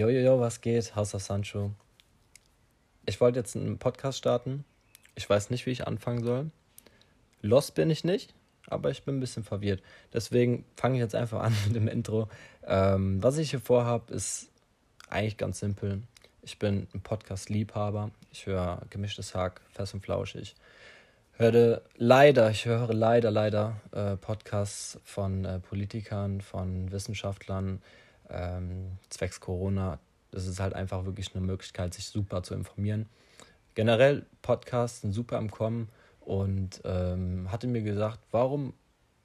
Jojojo, was geht? House of Sancho. Ich wollte jetzt einen Podcast starten. Ich weiß nicht, wie ich anfangen soll. Lost bin ich nicht, aber ich bin ein bisschen verwirrt. Deswegen fange ich jetzt einfach an mit dem Intro. Ähm, was ich hier vorhabe, ist eigentlich ganz simpel. Ich bin ein Podcast-Liebhaber. Ich höre gemischtes Hack, fest und flauschig. Hörte leider, ich höre leider, leider äh, Podcasts von äh, Politikern, von Wissenschaftlern, ähm, zwecks Corona. Das ist halt einfach wirklich eine Möglichkeit, sich super zu informieren. Generell Podcasts sind super am Kommen und ähm, hatte mir gesagt, warum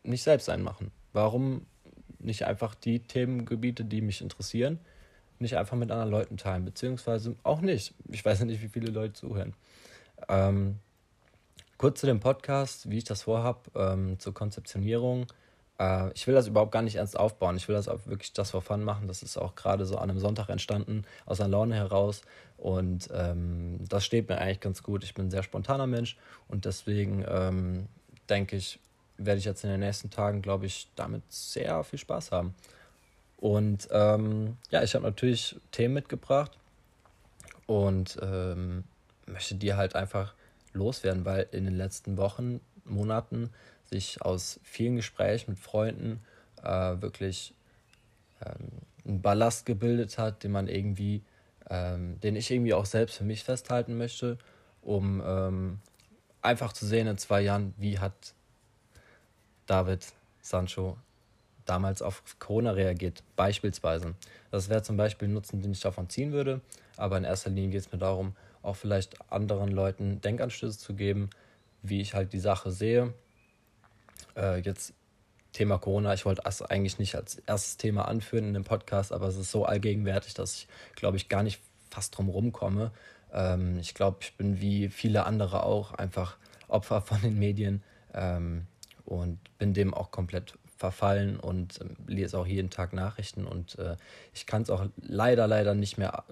nicht selbst einen machen? Warum nicht einfach die Themengebiete, die mich interessieren, nicht einfach mit anderen Leuten teilen, beziehungsweise auch nicht. Ich weiß nicht, wie viele Leute zuhören. Ähm, kurz zu dem Podcast, wie ich das vorhabe, ähm, zur Konzeptionierung. Äh, ich will das überhaupt gar nicht ernst aufbauen. Ich will das auch wirklich das for fun machen. Das ist auch gerade so an einem Sonntag entstanden, aus einer Laune heraus. Und ähm, das steht mir eigentlich ganz gut. Ich bin ein sehr spontaner Mensch und deswegen ähm, denke ich, werde ich jetzt in den nächsten Tagen, glaube ich, damit sehr viel Spaß haben. Und ähm, ja, ich habe natürlich Themen mitgebracht und ähm, möchte die halt einfach loswerden, weil in den letzten Wochen, Monaten sich aus vielen Gesprächen mit Freunden äh, wirklich ähm, ein Ballast gebildet hat, den man irgendwie, ähm, den ich irgendwie auch selbst für mich festhalten möchte, um ähm, einfach zu sehen in zwei Jahren, wie hat David Sancho damals auf Corona reagiert, beispielsweise. Das wäre zum Beispiel ein Nutzen, den ich davon ziehen würde, aber in erster Linie geht es mir darum, auch vielleicht anderen Leuten Denkanstöße zu geben, wie ich halt die Sache sehe äh, jetzt Thema Corona, ich wollte das eigentlich nicht als erstes Thema anführen in dem Podcast, aber es ist so allgegenwärtig, dass ich, glaube ich, gar nicht fast drum rumkomme. Ähm, ich glaube, ich bin wie viele andere auch einfach Opfer von den Medien ähm, und bin dem auch komplett verfallen und äh, lese auch jeden Tag Nachrichten und äh, ich kann es auch leider, leider nicht mehr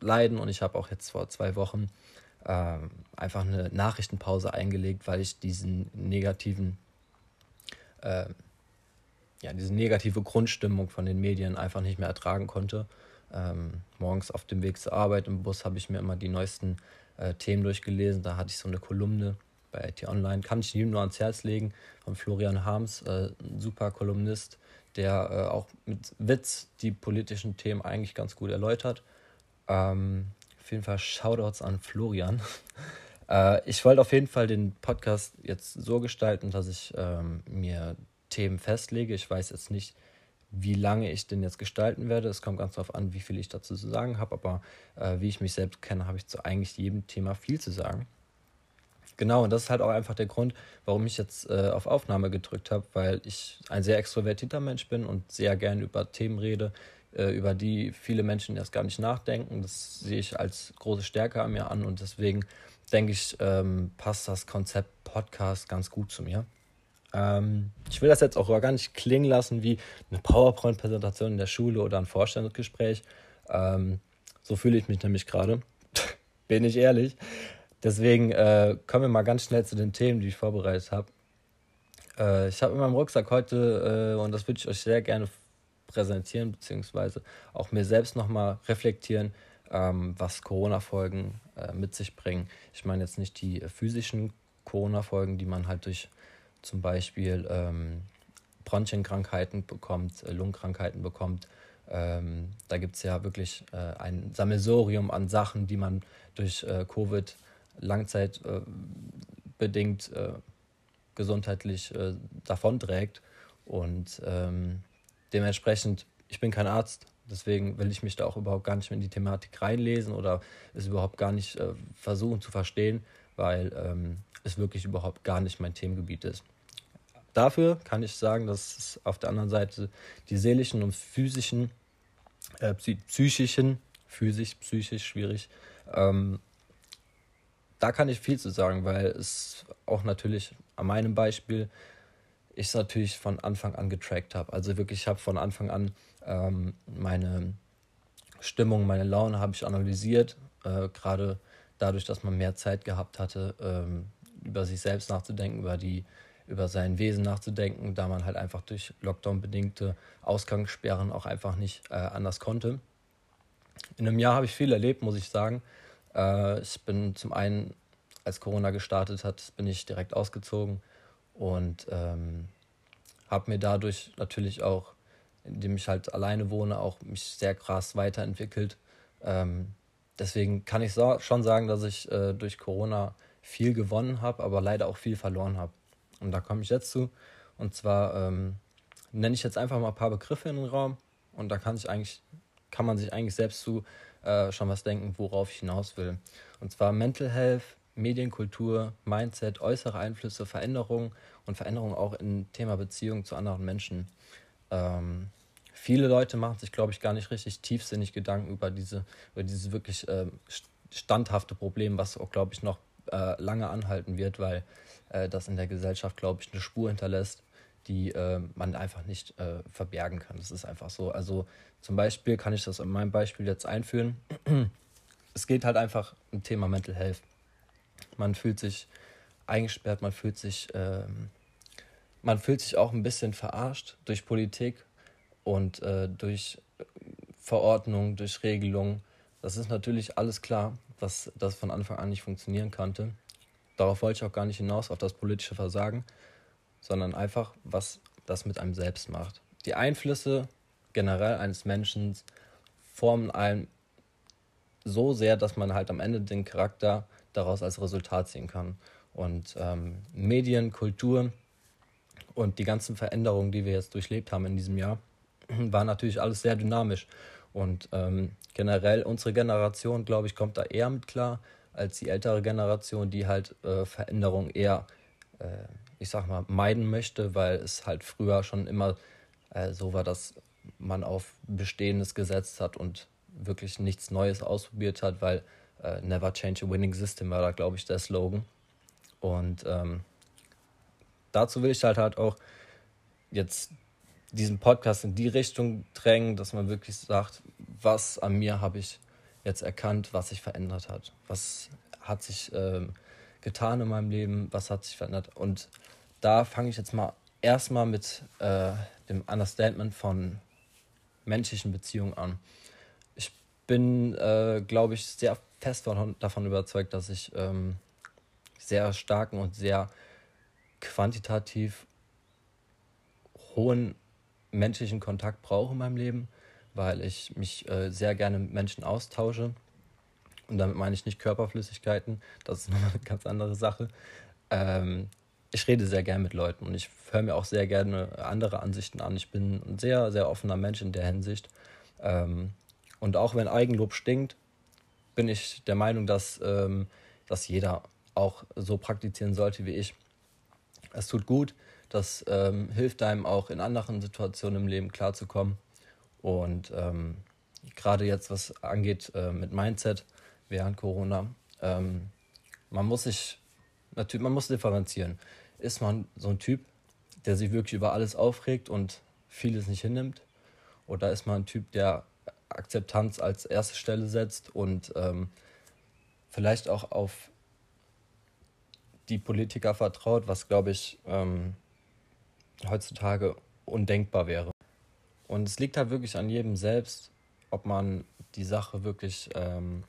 leiden und ich habe auch jetzt vor zwei Wochen äh, einfach eine Nachrichtenpause eingelegt, weil ich diesen negativen äh, ja, diese negative Grundstimmung von den Medien einfach nicht mehr ertragen konnte. Ähm, morgens auf dem Weg zur Arbeit im Bus habe ich mir immer die neuesten äh, Themen durchgelesen. Da hatte ich so eine Kolumne bei IT Online. Kann ich jedem nur ans Herz legen von Florian Harms, äh, ein super Kolumnist, der äh, auch mit Witz die politischen Themen eigentlich ganz gut erläutert. Ähm, auf jeden Fall Shoutouts an Florian. Äh, ich wollte auf jeden Fall den Podcast jetzt so gestalten, dass ich ähm, mir Themen festlege. Ich weiß jetzt nicht, wie lange ich den jetzt gestalten werde. Es kommt ganz darauf an, wie viel ich dazu zu sagen habe. Aber äh, wie ich mich selbst kenne, habe ich zu eigentlich jedem Thema viel zu sagen. Genau, und das ist halt auch einfach der Grund, warum ich jetzt äh, auf Aufnahme gedrückt habe, weil ich ein sehr extrovertierter Mensch bin und sehr gerne über Themen rede, über die viele Menschen erst gar nicht nachdenken. Das sehe ich als große Stärke an mir an und deswegen denke ich, ähm, passt das Konzept Podcast ganz gut zu mir. Ähm, ich will das jetzt auch gar nicht klingen lassen wie eine PowerPoint-Präsentation in der Schule oder ein Vorstellungsgespräch. Ähm, so fühle ich mich nämlich gerade. Bin ich ehrlich. Deswegen äh, kommen wir mal ganz schnell zu den Themen, die ich vorbereitet habe. Äh, ich habe in meinem Rucksack heute, äh, und das würde ich euch sehr gerne präsentieren, beziehungsweise auch mir selbst nochmal reflektieren, ähm, was Corona-Folgen äh, mit sich bringen. Ich meine jetzt nicht die äh, physischen Corona-Folgen, die man halt durch zum Beispiel ähm, Bronchienkrankheiten bekommt, äh, Lungenkrankheiten bekommt. Ähm, da gibt es ja wirklich äh, ein Sammelsorium an Sachen, die man durch äh, Covid langzeitbedingt äh, gesundheitlich davonträgt. Und ähm, dementsprechend, ich bin kein Arzt, Deswegen will ich mich da auch überhaupt gar nicht mehr in die Thematik reinlesen oder es überhaupt gar nicht äh, versuchen zu verstehen, weil ähm, es wirklich überhaupt gar nicht mein Themengebiet ist. Dafür kann ich sagen, dass es auf der anderen Seite die seelischen und physischen, äh, psychischen, physisch, psychisch schwierig, ähm, da kann ich viel zu sagen, weil es auch natürlich an meinem Beispiel ich es natürlich von Anfang an getrackt habe. Also wirklich, ich habe von Anfang an ähm, meine Stimmung, meine Laune habe ich analysiert, äh, gerade dadurch, dass man mehr Zeit gehabt hatte, ähm, über sich selbst nachzudenken, über die über sein Wesen nachzudenken, da man halt einfach durch Lockdown bedingte Ausgangssperren auch einfach nicht äh, anders konnte. In einem Jahr habe ich viel erlebt, muss ich sagen. Äh, ich bin zum einen, als Corona gestartet hat, bin ich direkt ausgezogen und ähm, habe mir dadurch natürlich auch, indem ich halt alleine wohne, auch mich sehr krass weiterentwickelt. Ähm, deswegen kann ich so, schon sagen, dass ich äh, durch Corona viel gewonnen habe, aber leider auch viel verloren habe. Und da komme ich jetzt zu. Und zwar ähm, nenne ich jetzt einfach mal ein paar Begriffe in den Raum und da kann sich eigentlich, kann man sich eigentlich selbst zu äh, schon was denken, worauf ich hinaus will. Und zwar Mental Health, Medienkultur, Mindset, äußere Einflüsse, Veränderungen und Veränderungen auch im Thema Beziehung zu anderen Menschen. Ähm, viele Leute machen sich, glaube ich, gar nicht richtig tiefsinnig Gedanken über diese, über diese wirklich äh, standhafte Problem, was auch, glaube ich, noch äh, lange anhalten wird, weil äh, das in der Gesellschaft, glaube ich, eine Spur hinterlässt, die äh, man einfach nicht äh, verbergen kann. Das ist einfach so. Also zum Beispiel kann ich das in meinem Beispiel jetzt einführen. es geht halt einfach um Thema Mental Health. Man fühlt sich eingesperrt, man fühlt sich, ähm, man fühlt sich auch ein bisschen verarscht durch Politik und äh, durch Verordnungen, durch Regelungen. Das ist natürlich alles klar, dass das von Anfang an nicht funktionieren konnte. Darauf wollte ich auch gar nicht hinaus, auf das politische Versagen, sondern einfach, was das mit einem selbst macht. Die Einflüsse generell eines Menschen formen einen so sehr, dass man halt am Ende den Charakter daraus als Resultat ziehen kann. Und ähm, Medien, Kultur und die ganzen Veränderungen, die wir jetzt durchlebt haben in diesem Jahr, war natürlich alles sehr dynamisch. Und ähm, generell unsere Generation, glaube ich, kommt da eher mit klar als die ältere Generation, die halt äh, Veränderungen eher, äh, ich sag mal, meiden möchte, weil es halt früher schon immer äh, so war, dass man auf Bestehendes gesetzt hat und wirklich nichts Neues ausprobiert hat, weil äh, Never Change a Winning System war da, glaube ich, der Slogan. Und ähm, dazu will ich halt halt auch jetzt diesen Podcast in die Richtung drängen, dass man wirklich sagt, was an mir habe ich jetzt erkannt, was sich verändert hat. Was hat sich ähm, getan in meinem Leben, was hat sich verändert. Und da fange ich jetzt mal erstmal mit äh, dem Understandment von menschlichen Beziehungen an. Ich bin, äh, glaube ich, sehr fest von, davon überzeugt, dass ich ähm, sehr starken und sehr quantitativ hohen menschlichen Kontakt brauche in meinem Leben, weil ich mich äh, sehr gerne mit Menschen austausche. Und damit meine ich nicht Körperflüssigkeiten, das ist nochmal eine ganz andere Sache. Ähm, ich rede sehr gerne mit Leuten und ich höre mir auch sehr gerne andere Ansichten an. Ich bin ein sehr, sehr offener Mensch in der Hinsicht. Ähm, und auch wenn Eigenlob stinkt, bin ich der Meinung, dass, ähm, dass jeder auch so praktizieren sollte wie ich. Es tut gut, das ähm, hilft einem auch in anderen Situationen im Leben klarzukommen. Und ähm, gerade jetzt, was angeht äh, mit Mindset während Corona, ähm, man muss sich natürlich, man muss differenzieren. Ist man so ein Typ, der sich wirklich über alles aufregt und vieles nicht hinnimmt? Oder ist man ein Typ, der Akzeptanz als erste Stelle setzt und ähm, vielleicht auch auf die Politiker vertraut, was glaube ich ähm, heutzutage undenkbar wäre. Und es liegt halt wirklich an jedem selbst, ob man die Sache wirklich ähm,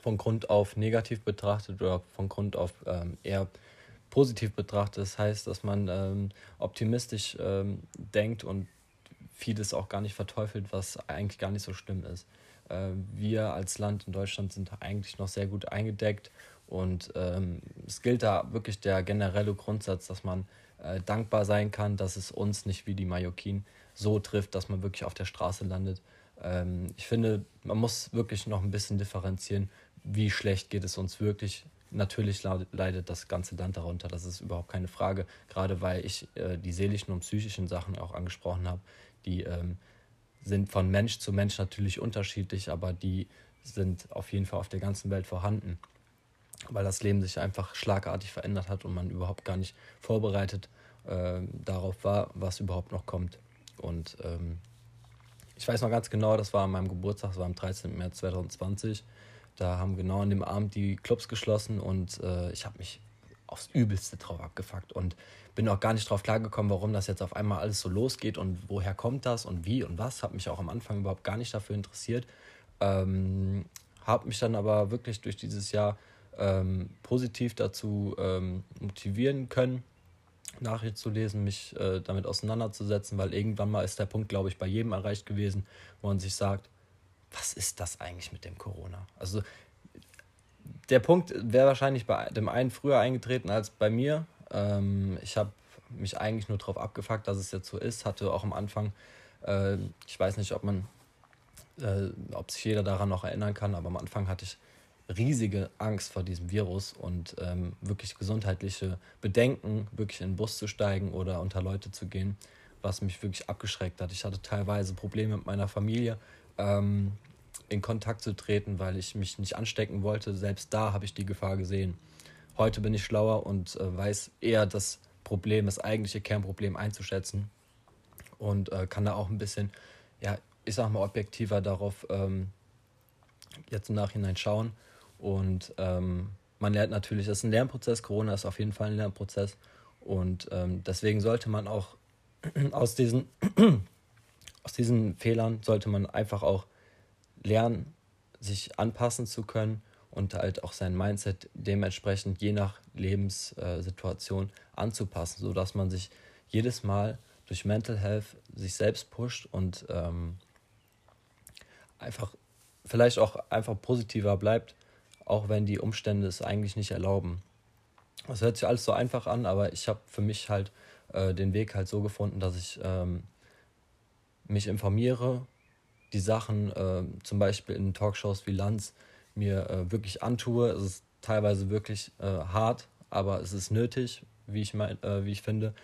von Grund auf negativ betrachtet oder von Grund auf ähm, eher positiv betrachtet. Das heißt, dass man ähm, optimistisch ähm, denkt und vieles auch gar nicht verteufelt, was eigentlich gar nicht so schlimm ist. Äh, wir als Land in Deutschland sind eigentlich noch sehr gut eingedeckt und ähm, es gilt da wirklich der generelle Grundsatz, dass man äh, dankbar sein kann, dass es uns nicht wie die Mallorquin so trifft, dass man wirklich auf der Straße landet. Ähm, ich finde, man muss wirklich noch ein bisschen differenzieren, wie schlecht geht es uns wirklich. Natürlich leidet das ganze Land darunter, das ist überhaupt keine Frage, gerade weil ich äh, die seelischen und psychischen Sachen auch angesprochen habe, die ähm, sind von Mensch zu Mensch natürlich unterschiedlich, aber die sind auf jeden Fall auf der ganzen Welt vorhanden weil das Leben sich einfach schlagartig verändert hat und man überhaupt gar nicht vorbereitet äh, darauf war, was überhaupt noch kommt. Und ähm, ich weiß noch ganz genau, das war an meinem Geburtstag, das war am 13. März 2020. Da haben genau an dem Abend die Clubs geschlossen und äh, ich habe mich aufs Übelste drauf abgefuckt und bin auch gar nicht drauf klargekommen, warum das jetzt auf einmal alles so losgeht und woher kommt das und wie und was. Habe mich auch am Anfang überhaupt gar nicht dafür interessiert. Ähm, habe mich dann aber wirklich durch dieses Jahr ähm, positiv dazu ähm, motivieren können, Nachrichten zu lesen, mich äh, damit auseinanderzusetzen, weil irgendwann mal ist der Punkt, glaube ich, bei jedem erreicht gewesen, wo man sich sagt, was ist das eigentlich mit dem Corona? Also der Punkt wäre wahrscheinlich bei dem einen früher eingetreten als bei mir. Ähm, ich habe mich eigentlich nur darauf abgefuckt, dass es jetzt so ist. Hatte auch am Anfang, äh, ich weiß nicht, ob man, äh, ob sich jeder daran noch erinnern kann, aber am Anfang hatte ich riesige Angst vor diesem Virus und ähm, wirklich gesundheitliche Bedenken, wirklich in den Bus zu steigen oder unter Leute zu gehen, was mich wirklich abgeschreckt hat. Ich hatte teilweise Probleme mit meiner Familie ähm, in Kontakt zu treten, weil ich mich nicht anstecken wollte. Selbst da habe ich die Gefahr gesehen. Heute bin ich schlauer und äh, weiß eher das Problem, das eigentliche Kernproblem einzuschätzen und äh, kann da auch ein bisschen, ja, ich sag mal, objektiver darauf ähm, jetzt im Nachhinein schauen und ähm, man lernt natürlich, das ist ein Lernprozess. Corona ist auf jeden Fall ein Lernprozess. Und ähm, deswegen sollte man auch aus diesen, aus diesen Fehlern, sollte man einfach auch lernen, sich anpassen zu können und halt auch sein Mindset dementsprechend je nach Lebenssituation anzupassen, sodass man sich jedes Mal durch Mental Health sich selbst pusht und ähm, einfach vielleicht auch einfach positiver bleibt auch wenn die Umstände es eigentlich nicht erlauben. Das hört sich alles so einfach an, aber ich habe für mich halt äh, den Weg halt so gefunden, dass ich ähm, mich informiere, die Sachen äh, zum Beispiel in Talkshows wie Lanz mir äh, wirklich antue. Es ist teilweise wirklich äh, hart, aber es ist nötig, wie ich, mein, äh, wie ich finde,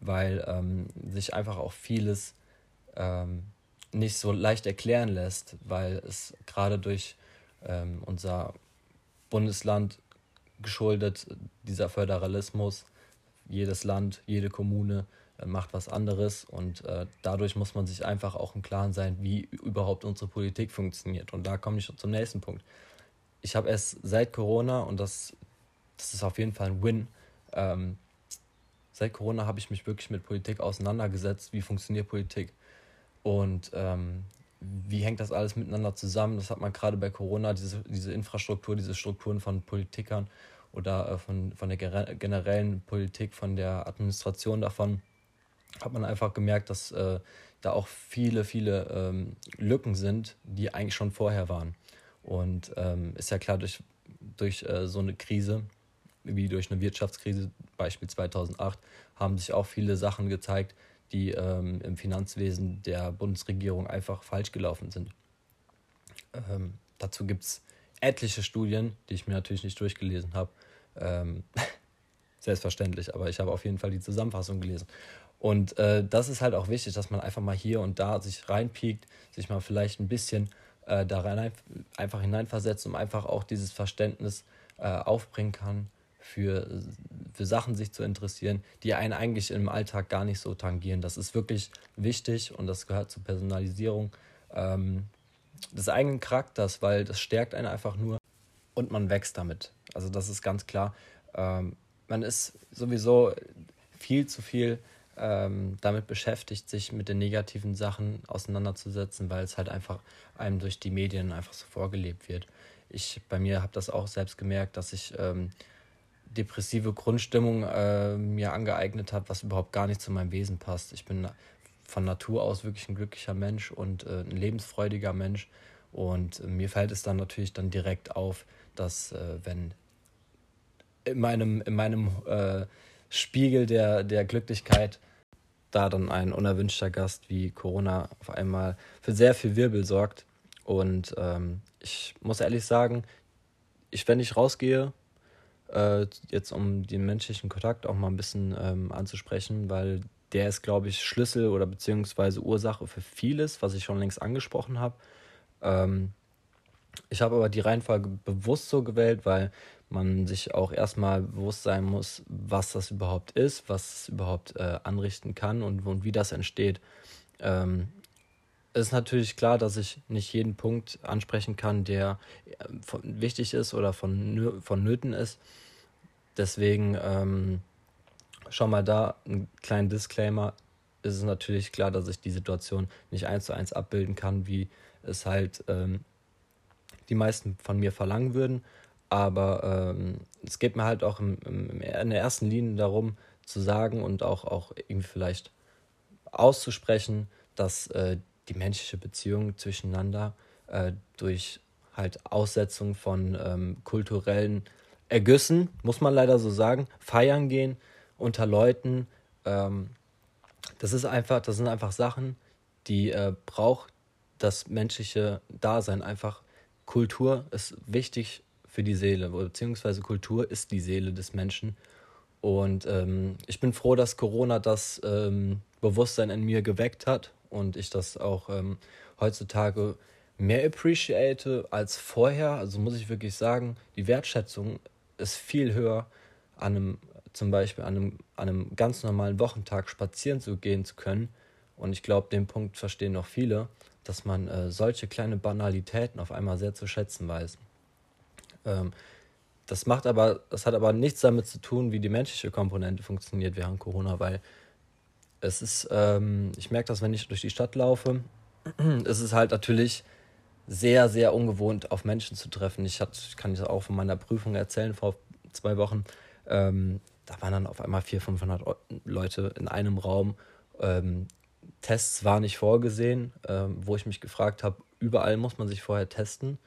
weil ähm, sich einfach auch vieles ähm, nicht so leicht erklären lässt, weil es gerade durch ähm, unser Bundesland geschuldet, dieser Föderalismus. Jedes Land, jede Kommune macht was anderes und äh, dadurch muss man sich einfach auch im Klaren sein, wie überhaupt unsere Politik funktioniert. Und da komme ich zum nächsten Punkt. Ich habe erst seit Corona, und das, das ist auf jeden Fall ein Win, ähm, seit Corona habe ich mich wirklich mit Politik auseinandergesetzt, wie funktioniert Politik. Und ähm, wie hängt das alles miteinander zusammen? Das hat man gerade bei Corona, diese, diese Infrastruktur, diese Strukturen von Politikern oder äh, von, von der generellen Politik, von der Administration davon, hat man einfach gemerkt, dass äh, da auch viele, viele ähm, Lücken sind, die eigentlich schon vorher waren. Und ähm, ist ja klar, durch, durch äh, so eine Krise, wie durch eine Wirtschaftskrise, Beispiel 2008, haben sich auch viele Sachen gezeigt, die ähm, im Finanzwesen der Bundesregierung einfach falsch gelaufen sind. Ähm, dazu gibt es etliche Studien, die ich mir natürlich nicht durchgelesen habe. Ähm, selbstverständlich, aber ich habe auf jeden Fall die Zusammenfassung gelesen. Und äh, das ist halt auch wichtig, dass man einfach mal hier und da sich reinpiekt, sich mal vielleicht ein bisschen äh, da rein, einfach hineinversetzt, um einfach auch dieses Verständnis äh, aufbringen kann für, für Sachen sich zu interessieren, die einen eigentlich im Alltag gar nicht so tangieren. Das ist wirklich wichtig und das gehört zur Personalisierung ähm, des eigenen Charakters, weil das stärkt einen einfach nur und man wächst damit. Also das ist ganz klar. Ähm, man ist sowieso viel zu viel ähm, damit beschäftigt, sich mit den negativen Sachen auseinanderzusetzen, weil es halt einfach einem durch die Medien einfach so vorgelebt wird. Ich bei mir habe das auch selbst gemerkt, dass ich ähm, depressive Grundstimmung äh, mir angeeignet hat, was überhaupt gar nicht zu meinem Wesen passt. Ich bin von Natur aus wirklich ein glücklicher Mensch und äh, ein lebensfreudiger Mensch. Und äh, mir fällt es dann natürlich dann direkt auf, dass äh, wenn in meinem, in meinem äh, Spiegel der, der Glücklichkeit da dann ein unerwünschter Gast wie Corona auf einmal für sehr viel Wirbel sorgt. Und ähm, ich muss ehrlich sagen, ich, wenn ich rausgehe, äh, jetzt um den menschlichen Kontakt auch mal ein bisschen ähm, anzusprechen, weil der ist, glaube ich, Schlüssel oder beziehungsweise Ursache für vieles, was ich schon längst angesprochen habe. Ähm, ich habe aber die Reihenfolge bewusst so gewählt, weil man sich auch erstmal bewusst sein muss, was das überhaupt ist, was es überhaupt äh, anrichten kann und, und wie das entsteht. Ähm, es ist natürlich klar, dass ich nicht jeden Punkt ansprechen kann, der äh, von, wichtig ist oder von, von Nöten ist. Deswegen ähm, schon mal da einen kleinen Disclaimer. Es ist natürlich klar, dass ich die Situation nicht eins zu eins abbilden kann, wie es halt ähm, die meisten von mir verlangen würden. Aber ähm, es geht mir halt auch im, im, in der ersten Linie darum, zu sagen und auch, auch irgendwie vielleicht auszusprechen, dass äh, die menschliche Beziehung zwischeneinander äh, durch halt Aussetzung von ähm, kulturellen Ergüssen, muss man leider so sagen, feiern gehen unter Leuten, ähm, das ist einfach, das sind einfach Sachen, die äh, braucht das menschliche Dasein einfach. Kultur ist wichtig für die Seele, beziehungsweise Kultur ist die Seele des Menschen. Und ähm, ich bin froh, dass Corona das ähm, Bewusstsein in mir geweckt hat und ich das auch ähm, heutzutage mehr appreciate als vorher. Also muss ich wirklich sagen, die Wertschätzung ist viel höher, an einem, zum Beispiel an einem, an einem ganz normalen Wochentag spazieren zu gehen zu können. Und ich glaube, den Punkt verstehen noch viele, dass man äh, solche kleine Banalitäten auf einmal sehr zu schätzen weiß. Ähm, das macht aber, das hat aber nichts damit zu tun, wie die menschliche Komponente funktioniert während Corona, weil es ist, ähm, ich merke das, wenn ich durch die Stadt laufe, es ist halt natürlich sehr, sehr ungewohnt, auf Menschen zu treffen. Ich, ich kann es auch von meiner Prüfung erzählen vor zwei Wochen. Ähm, da waren dann auf einmal 400, 500 Leute in einem Raum. Ähm, Tests waren nicht vorgesehen, ähm, wo ich mich gefragt habe, überall muss man sich vorher testen.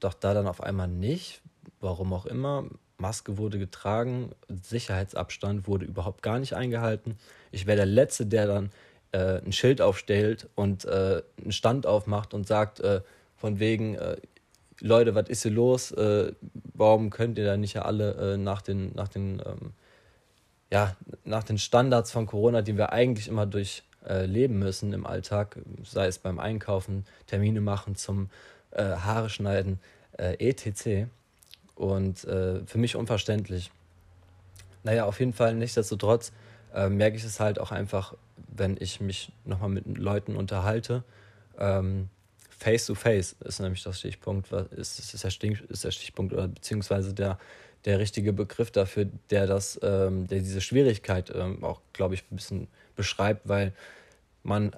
Doch da dann auf einmal nicht, warum auch immer. Maske wurde getragen, Sicherheitsabstand wurde überhaupt gar nicht eingehalten. Ich wäre der Letzte, der dann äh, ein Schild aufstellt und äh, einen Stand aufmacht und sagt, äh, von wegen, äh, Leute, was ist hier los? Äh, warum könnt ihr da nicht ja alle äh, nach den, nach den, ähm, ja, nach den Standards von Corona, die wir eigentlich immer durchleben müssen im Alltag, sei es beim Einkaufen, Termine machen zum Haare schneiden, etc. Und für mich unverständlich. Naja, auf jeden Fall, nichtsdestotrotz merke ich es halt auch einfach wenn ich mich nochmal mit Leuten unterhalte. Ähm, face to face ist nämlich das Stichpunkt, ist, ist, der, Stich, ist der Stichpunkt oder beziehungsweise der, der richtige Begriff dafür, der das, ähm, der diese Schwierigkeit ähm, auch, glaube ich, ein bisschen beschreibt, weil man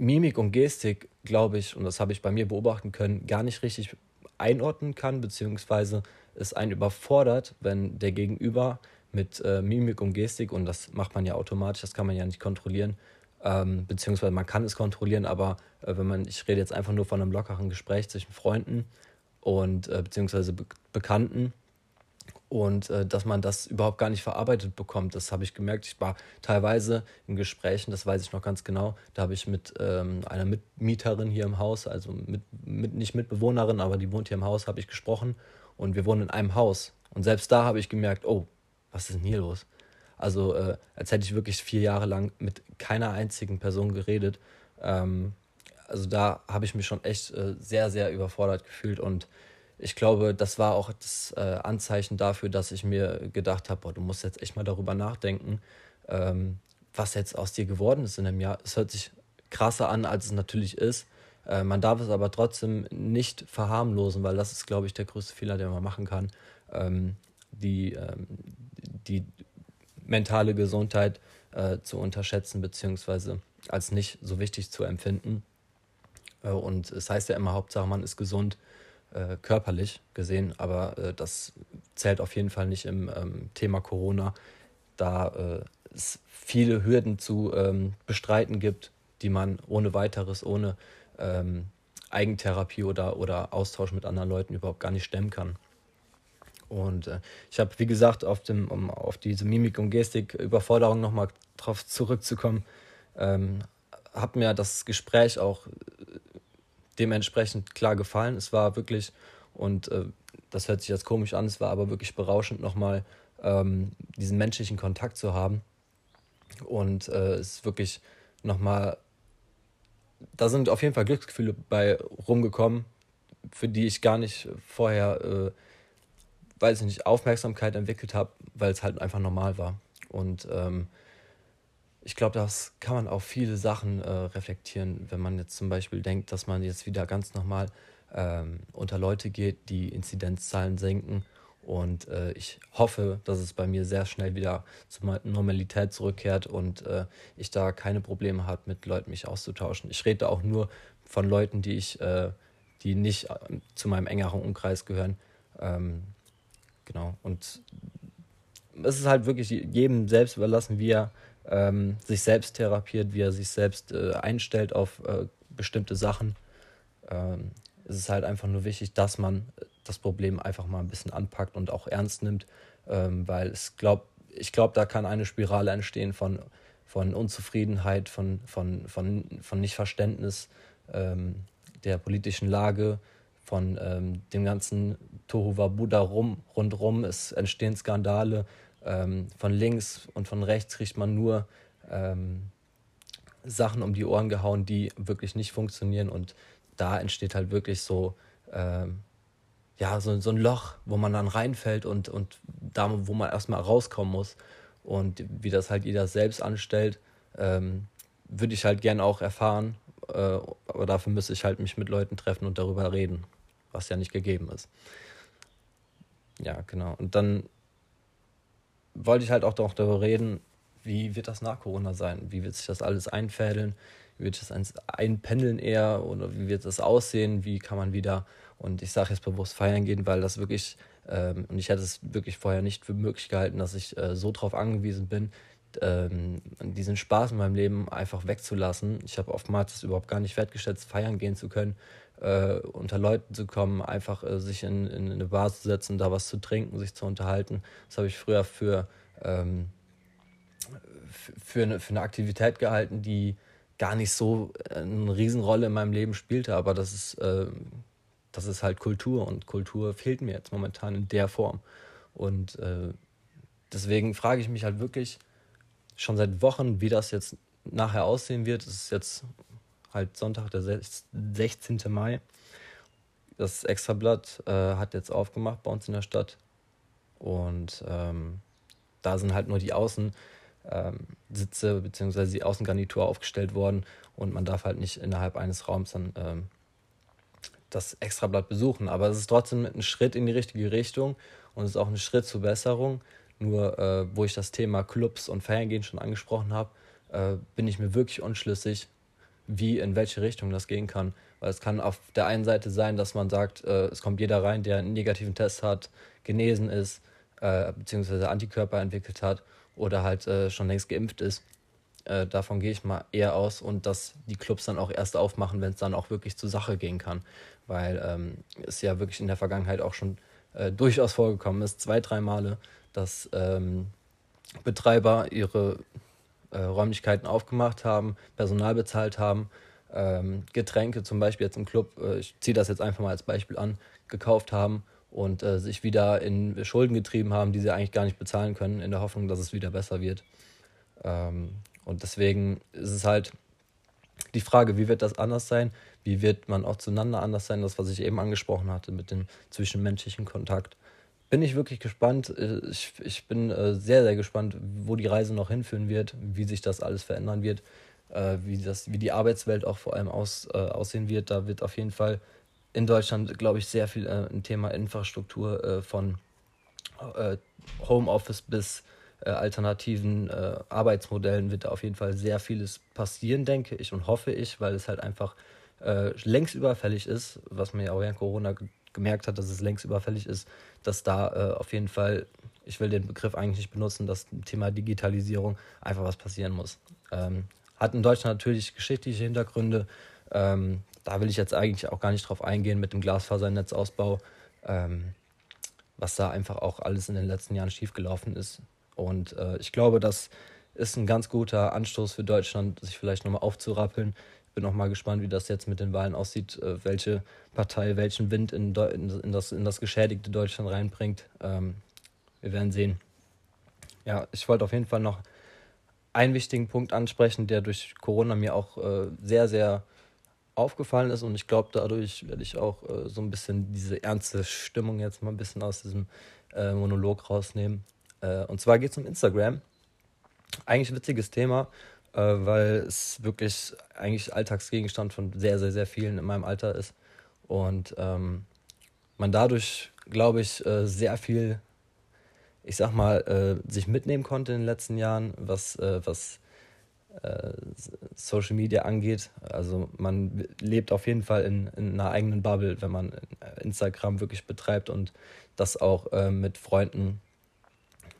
Mimik und Gestik, glaube ich, und das habe ich bei mir beobachten können, gar nicht richtig einordnen kann, beziehungsweise es einen überfordert, wenn der Gegenüber mit äh, Mimik und Gestik und das macht man ja automatisch, das kann man ja nicht kontrollieren. Ähm, beziehungsweise man kann es kontrollieren, aber äh, wenn man, ich rede jetzt einfach nur von einem lockeren Gespräch zwischen Freunden und äh, beziehungsweise Be Bekannten und äh, dass man das überhaupt gar nicht verarbeitet bekommt, das habe ich gemerkt. Ich war teilweise in Gesprächen, das weiß ich noch ganz genau, da habe ich mit ähm, einer Mitmieterin hier im Haus, also mit, mit, nicht Mitbewohnerin, aber die wohnt hier im Haus, habe ich gesprochen und wir wohnen in einem Haus. Und selbst da habe ich gemerkt, oh, was ist denn hier los? Also, äh, als hätte ich wirklich vier Jahre lang mit keiner einzigen Person geredet. Ähm, also, da habe ich mich schon echt äh, sehr, sehr überfordert gefühlt. Und ich glaube, das war auch das äh, Anzeichen dafür, dass ich mir gedacht habe: du musst jetzt echt mal darüber nachdenken, ähm, was jetzt aus dir geworden ist in einem Jahr. Es hört sich krasser an, als es natürlich ist. Äh, man darf es aber trotzdem nicht verharmlosen, weil das ist, glaube ich, der größte Fehler, den man machen kann. Ähm, die, ähm, die mentale Gesundheit äh, zu unterschätzen, beziehungsweise als nicht so wichtig zu empfinden. Äh, und es heißt ja immer, Hauptsache man ist gesund, äh, körperlich gesehen, aber äh, das zählt auf jeden Fall nicht im ähm, Thema Corona, da äh, es viele Hürden zu ähm, bestreiten gibt, die man ohne weiteres, ohne ähm, Eigentherapie oder, oder Austausch mit anderen Leuten überhaupt gar nicht stemmen kann. Und äh, ich habe, wie gesagt, auf, dem, um auf diese Mimik- und Gestik-Überforderung nochmal drauf zurückzukommen, ähm, hat mir das Gespräch auch äh, dementsprechend klar gefallen. Es war wirklich, und äh, das hört sich jetzt komisch an, es war aber wirklich berauschend, nochmal ähm, diesen menschlichen Kontakt zu haben. Und äh, es ist wirklich nochmal, da sind auf jeden Fall Glücksgefühle bei rumgekommen, für die ich gar nicht vorher äh, weil ich nicht, Aufmerksamkeit entwickelt habe, weil es halt einfach normal war. Und ähm, ich glaube, das kann man auf viele Sachen äh, reflektieren, wenn man jetzt zum Beispiel denkt, dass man jetzt wieder ganz normal ähm, unter Leute geht, die Inzidenzzahlen senken. Und äh, ich hoffe, dass es bei mir sehr schnell wieder zur Normalität zurückkehrt und äh, ich da keine Probleme habe, mit Leuten mich auszutauschen. Ich rede auch nur von Leuten, die ich äh, die nicht äh, zu meinem engeren Umkreis gehören. Ähm, genau. Und es ist halt wirklich jedem selbst überlassen, wie er ähm, sich selbst therapiert, wie er sich selbst äh, einstellt auf äh, bestimmte Sachen. Ähm, es ist halt einfach nur wichtig, dass man das Problem einfach mal ein bisschen anpackt und auch ernst nimmt, ähm, weil es glaub, ich glaube, da kann eine Spirale entstehen von, von Unzufriedenheit, von, von, von, von Nichtverständnis ähm, der politischen Lage, von ähm, dem ganzen Tohuwabu darum, rundherum. Es entstehen Skandale. Ähm, von links und von rechts kriegt man nur ähm, Sachen um die Ohren gehauen, die wirklich nicht funktionieren. Und da entsteht halt wirklich so, ähm, ja, so, so ein Loch, wo man dann reinfällt und, und da, wo man erstmal rauskommen muss. Und wie das halt jeder selbst anstellt, ähm, würde ich halt gerne auch erfahren. Äh, aber dafür müsste ich halt mich mit Leuten treffen und darüber reden, was ja nicht gegeben ist. Ja, genau. Und dann wollte ich halt auch noch darüber reden, wie wird das nach Corona sein? Wie wird sich das alles einfädeln? Wie wird es einpendeln eher? Oder wie wird es aussehen? Wie kann man wieder, und ich sage jetzt bewusst feiern gehen, weil das wirklich, ähm, und ich hätte es wirklich vorher nicht für möglich gehalten, dass ich äh, so darauf angewiesen bin, ähm, diesen Spaß in meinem Leben einfach wegzulassen. Ich habe oftmals das überhaupt gar nicht wertgeschätzt, feiern gehen zu können, äh, unter Leuten zu kommen, einfach äh, sich in, in eine Bar zu setzen, da was zu trinken, sich zu unterhalten. Das habe ich früher für, ähm, für, eine, für eine Aktivität gehalten, die gar nicht so äh, eine Riesenrolle in meinem Leben spielte, aber das ist, äh, das ist halt Kultur und Kultur fehlt mir jetzt momentan in der Form. Und äh, deswegen frage ich mich halt wirklich schon seit Wochen, wie das jetzt nachher aussehen wird. Es ist jetzt halt Sonntag, der 16. Mai. Das Extrablatt äh, hat jetzt aufgemacht bei uns in der Stadt. Und ähm, da sind halt nur die Außensitze ähm, bzw. die Außengarnitur aufgestellt worden und man darf halt nicht innerhalb eines Raums dann ähm, das Extrablatt besuchen. Aber es ist trotzdem ein Schritt in die richtige Richtung und es ist auch ein Schritt zur Besserung. Nur äh, wo ich das Thema Clubs und Ferngehen schon angesprochen habe, äh, bin ich mir wirklich unschlüssig, wie in welche Richtung das gehen kann. Weil es kann auf der einen Seite sein, dass man sagt, äh, es kommt jeder rein, der einen negativen Test hat, genesen ist, äh, beziehungsweise Antikörper entwickelt hat oder halt äh, schon längst geimpft ist. Äh, davon gehe ich mal eher aus und dass die Clubs dann auch erst aufmachen, wenn es dann auch wirklich zur Sache gehen kann. Weil ähm, es ja wirklich in der Vergangenheit auch schon äh, durchaus vorgekommen ist, zwei, drei Male, dass ähm, Betreiber ihre äh, Räumlichkeiten aufgemacht haben, Personal bezahlt haben, ähm, Getränke zum Beispiel jetzt im Club, äh, ich ziehe das jetzt einfach mal als Beispiel an, gekauft haben und äh, sich wieder in Schulden getrieben haben, die sie eigentlich gar nicht bezahlen können, in der Hoffnung, dass es wieder besser wird. Ähm, und deswegen ist es halt die Frage, wie wird das anders sein? Wie wird man auch zueinander anders sein? Das, was ich eben angesprochen hatte mit dem zwischenmenschlichen Kontakt. Bin ich wirklich gespannt. Äh, ich, ich bin äh, sehr, sehr gespannt, wo die Reise noch hinführen wird, wie sich das alles verändern wird, äh, wie, das, wie die Arbeitswelt auch vor allem aus, aussehen wird. Da wird auf jeden Fall in Deutschland, glaube ich, sehr viel ein Thema Infrastruktur von Homeoffice bis alternativen Arbeitsmodellen wird da auf jeden Fall sehr vieles passieren, denke ich und hoffe ich, weil es halt einfach längst überfällig ist, was man ja auch während Corona gemerkt hat, dass es längst überfällig ist, dass da auf jeden Fall, ich will den Begriff eigentlich nicht benutzen, dass Thema Digitalisierung einfach was passieren muss. Ähm, hat in Deutschland natürlich geschichtliche Hintergründe, ähm, da will ich jetzt eigentlich auch gar nicht drauf eingehen mit dem Glasfasernetzausbau, ähm, was da einfach auch alles in den letzten Jahren schiefgelaufen ist. Und äh, ich glaube, das ist ein ganz guter Anstoß für Deutschland, sich vielleicht nochmal aufzurappeln. Bin auch mal gespannt, wie das jetzt mit den Wahlen aussieht, äh, welche Partei welchen Wind in, in, in, das, in das geschädigte Deutschland reinbringt. Ähm, wir werden sehen. Ja, ich wollte auf jeden Fall noch einen wichtigen Punkt ansprechen, der durch Corona mir auch äh, sehr, sehr aufgefallen ist und ich glaube, dadurch werde ich auch äh, so ein bisschen diese ernste Stimmung jetzt mal ein bisschen aus diesem äh, Monolog rausnehmen. Äh, und zwar geht es um Instagram. Eigentlich ein witziges Thema, äh, weil es wirklich eigentlich Alltagsgegenstand von sehr, sehr, sehr vielen in meinem Alter ist. Und ähm, man dadurch, glaube ich, äh, sehr viel, ich sag mal, äh, sich mitnehmen konnte in den letzten Jahren, was, was äh, Social Media angeht. Also man lebt auf jeden Fall in, in, einer eigenen Bubble, wenn man Instagram wirklich betreibt und das auch äh, mit Freunden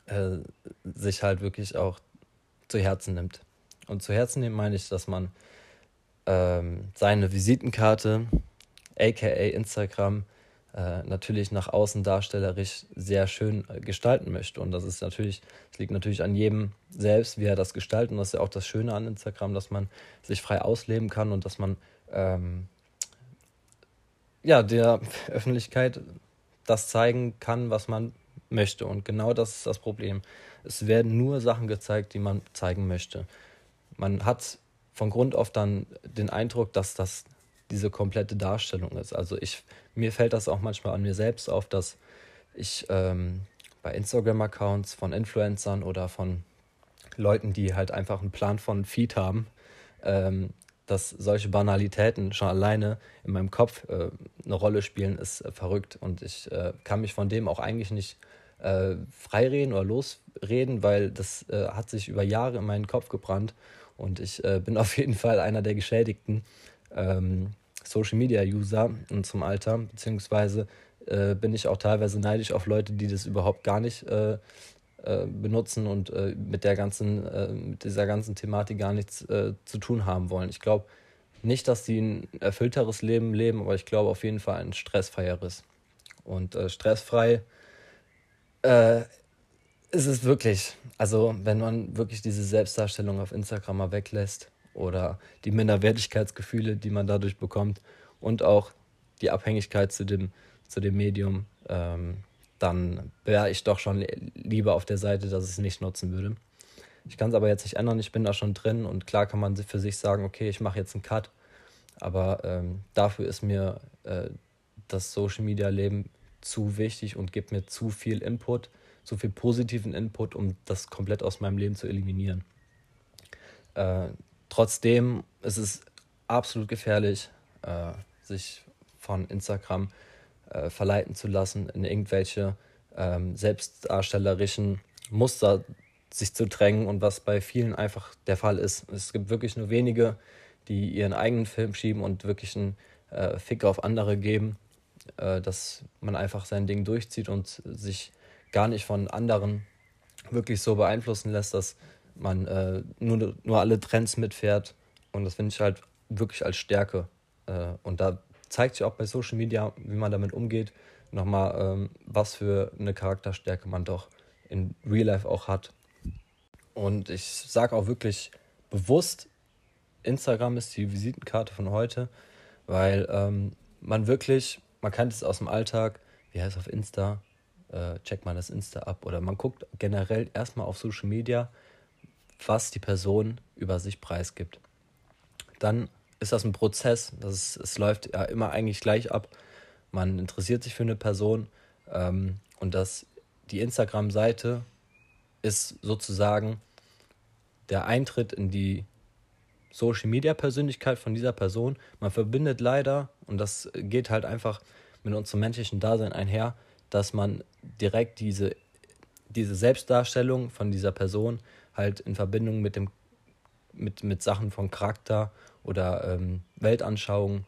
äh, sich halt wirklich auch zu Herzen nimmt. Und zu Herzen nehmen meine ich, dass man ähm, seine Visitenkarte, aka Instagram, äh, natürlich nach außen darstellerisch sehr schön äh, gestalten möchte. Und das ist natürlich, es liegt natürlich an jedem selbst, wie er das gestaltet. Und das ist ja auch das Schöne an Instagram, dass man sich frei ausleben kann und dass man ähm, ja, der Öffentlichkeit das zeigen kann, was man möchte. Und genau das ist das Problem. Es werden nur Sachen gezeigt, die man zeigen möchte. Man hat von Grund auf dann den Eindruck, dass das diese komplette Darstellung ist. Also ich, mir fällt das auch manchmal an mir selbst auf, dass ich ähm, bei Instagram-Accounts von Influencern oder von Leuten, die halt einfach einen Plan von Feed haben, ähm, dass solche Banalitäten schon alleine in meinem Kopf äh, eine Rolle spielen, ist äh, verrückt. Und ich äh, kann mich von dem auch eigentlich nicht äh, freireden oder losreden, weil das äh, hat sich über Jahre in meinen Kopf gebrannt. Und ich äh, bin auf jeden Fall einer der Geschädigten, ähm, Social Media User zum Alter, beziehungsweise äh, bin ich auch teilweise neidisch auf Leute, die das überhaupt gar nicht äh, äh, benutzen und äh, mit der ganzen, äh, mit dieser ganzen Thematik gar nichts zu tun haben wollen. Ich glaube nicht, dass die ein erfüllteres Leben leben, aber ich glaube auf jeden Fall ein stressfreieres. Und stressfrei ist es wirklich. Also, wenn man wirklich diese Selbstdarstellung auf Instagram mal weglässt, oder die Minderwertigkeitsgefühle, die man dadurch bekommt und auch die Abhängigkeit zu dem, zu dem Medium, ähm, dann wäre ich doch schon lieber auf der Seite, dass ich es nicht nutzen würde. Ich kann es aber jetzt nicht ändern, ich bin da schon drin und klar kann man für sich sagen, okay, ich mache jetzt einen Cut, aber ähm, dafür ist mir äh, das Social Media Leben zu wichtig und gibt mir zu viel Input, zu viel positiven Input, um das komplett aus meinem Leben zu eliminieren. Äh, Trotzdem ist es absolut gefährlich, äh, sich von Instagram äh, verleiten zu lassen, in irgendwelche ähm, selbstdarstellerischen Muster sich zu drängen und was bei vielen einfach der Fall ist. Es gibt wirklich nur wenige, die ihren eigenen Film schieben und wirklich einen äh, Fick auf andere geben, äh, dass man einfach sein Ding durchzieht und sich gar nicht von anderen wirklich so beeinflussen lässt, dass man äh, nur, nur alle Trends mitfährt. Und das finde ich halt wirklich als Stärke. Äh, und da zeigt sich auch bei Social Media, wie man damit umgeht, nochmal, ähm, was für eine Charakterstärke man doch in Real Life auch hat. Und ich sage auch wirklich bewusst, Instagram ist die Visitenkarte von heute, weil ähm, man wirklich, man kennt es aus dem Alltag, wie heißt es auf Insta, äh, checkt man das Insta ab oder man guckt generell erstmal auf Social Media, was die Person über sich preisgibt. Dann ist das ein Prozess, das ist, es läuft ja immer eigentlich gleich ab. Man interessiert sich für eine Person ähm, und das, die Instagram-Seite ist sozusagen der Eintritt in die Social-Media-Persönlichkeit von dieser Person. Man verbindet leider, und das geht halt einfach mit unserem menschlichen Dasein einher, dass man direkt diese, diese Selbstdarstellung von dieser Person halt in Verbindung mit dem mit, mit Sachen von Charakter oder ähm, Weltanschauung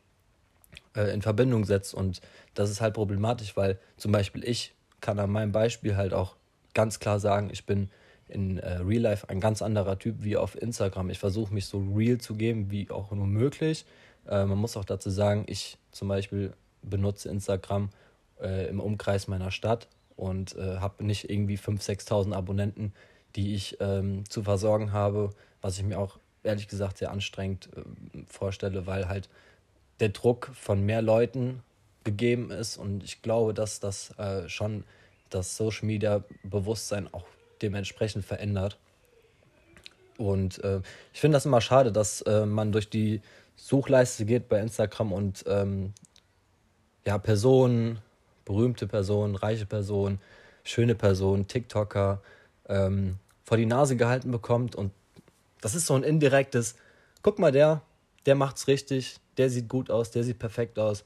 äh, in Verbindung setzt. Und das ist halt problematisch, weil zum Beispiel ich kann an meinem Beispiel halt auch ganz klar sagen, ich bin in äh, Real Life ein ganz anderer Typ wie auf Instagram. Ich versuche mich so real zu geben, wie auch nur möglich. Äh, man muss auch dazu sagen, ich zum Beispiel benutze Instagram äh, im Umkreis meiner Stadt und äh, habe nicht irgendwie 5.000, 6.000 Abonnenten, die ich ähm, zu versorgen habe, was ich mir auch ehrlich gesagt sehr anstrengend äh, vorstelle, weil halt der Druck von mehr Leuten gegeben ist und ich glaube, dass das äh, schon das Social Media Bewusstsein auch dementsprechend verändert. Und äh, ich finde das immer schade, dass äh, man durch die Suchleiste geht bei Instagram und ähm, ja, Personen, berühmte Personen, reiche Personen, schöne Personen, TikToker, ähm, vor die Nase gehalten bekommt und das ist so ein indirektes, guck mal, der, der macht's richtig, der sieht gut aus, der sieht perfekt aus.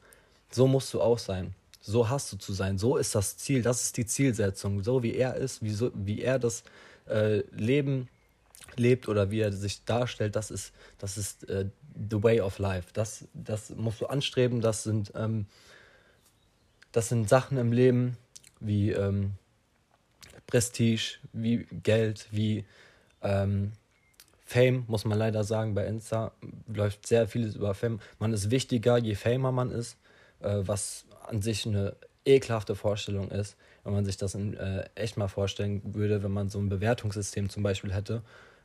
So musst du auch sein. So hast du zu sein. So ist das Ziel. Das ist die Zielsetzung. So wie er ist, wie, so, wie er das äh, Leben lebt oder wie er sich darstellt, das ist, das ist äh, the way of life. Das, das musst du anstreben. Das sind, ähm, das sind Sachen im Leben wie ähm, Prestige, wie Geld, wie ähm, Fame, muss man leider sagen. Bei Insta läuft sehr vieles über Fame. Man ist wichtiger, je famer man ist, äh, was an sich eine ekelhafte Vorstellung ist, wenn man sich das in äh, echt mal vorstellen würde, wenn man so ein Bewertungssystem zum Beispiel hätte,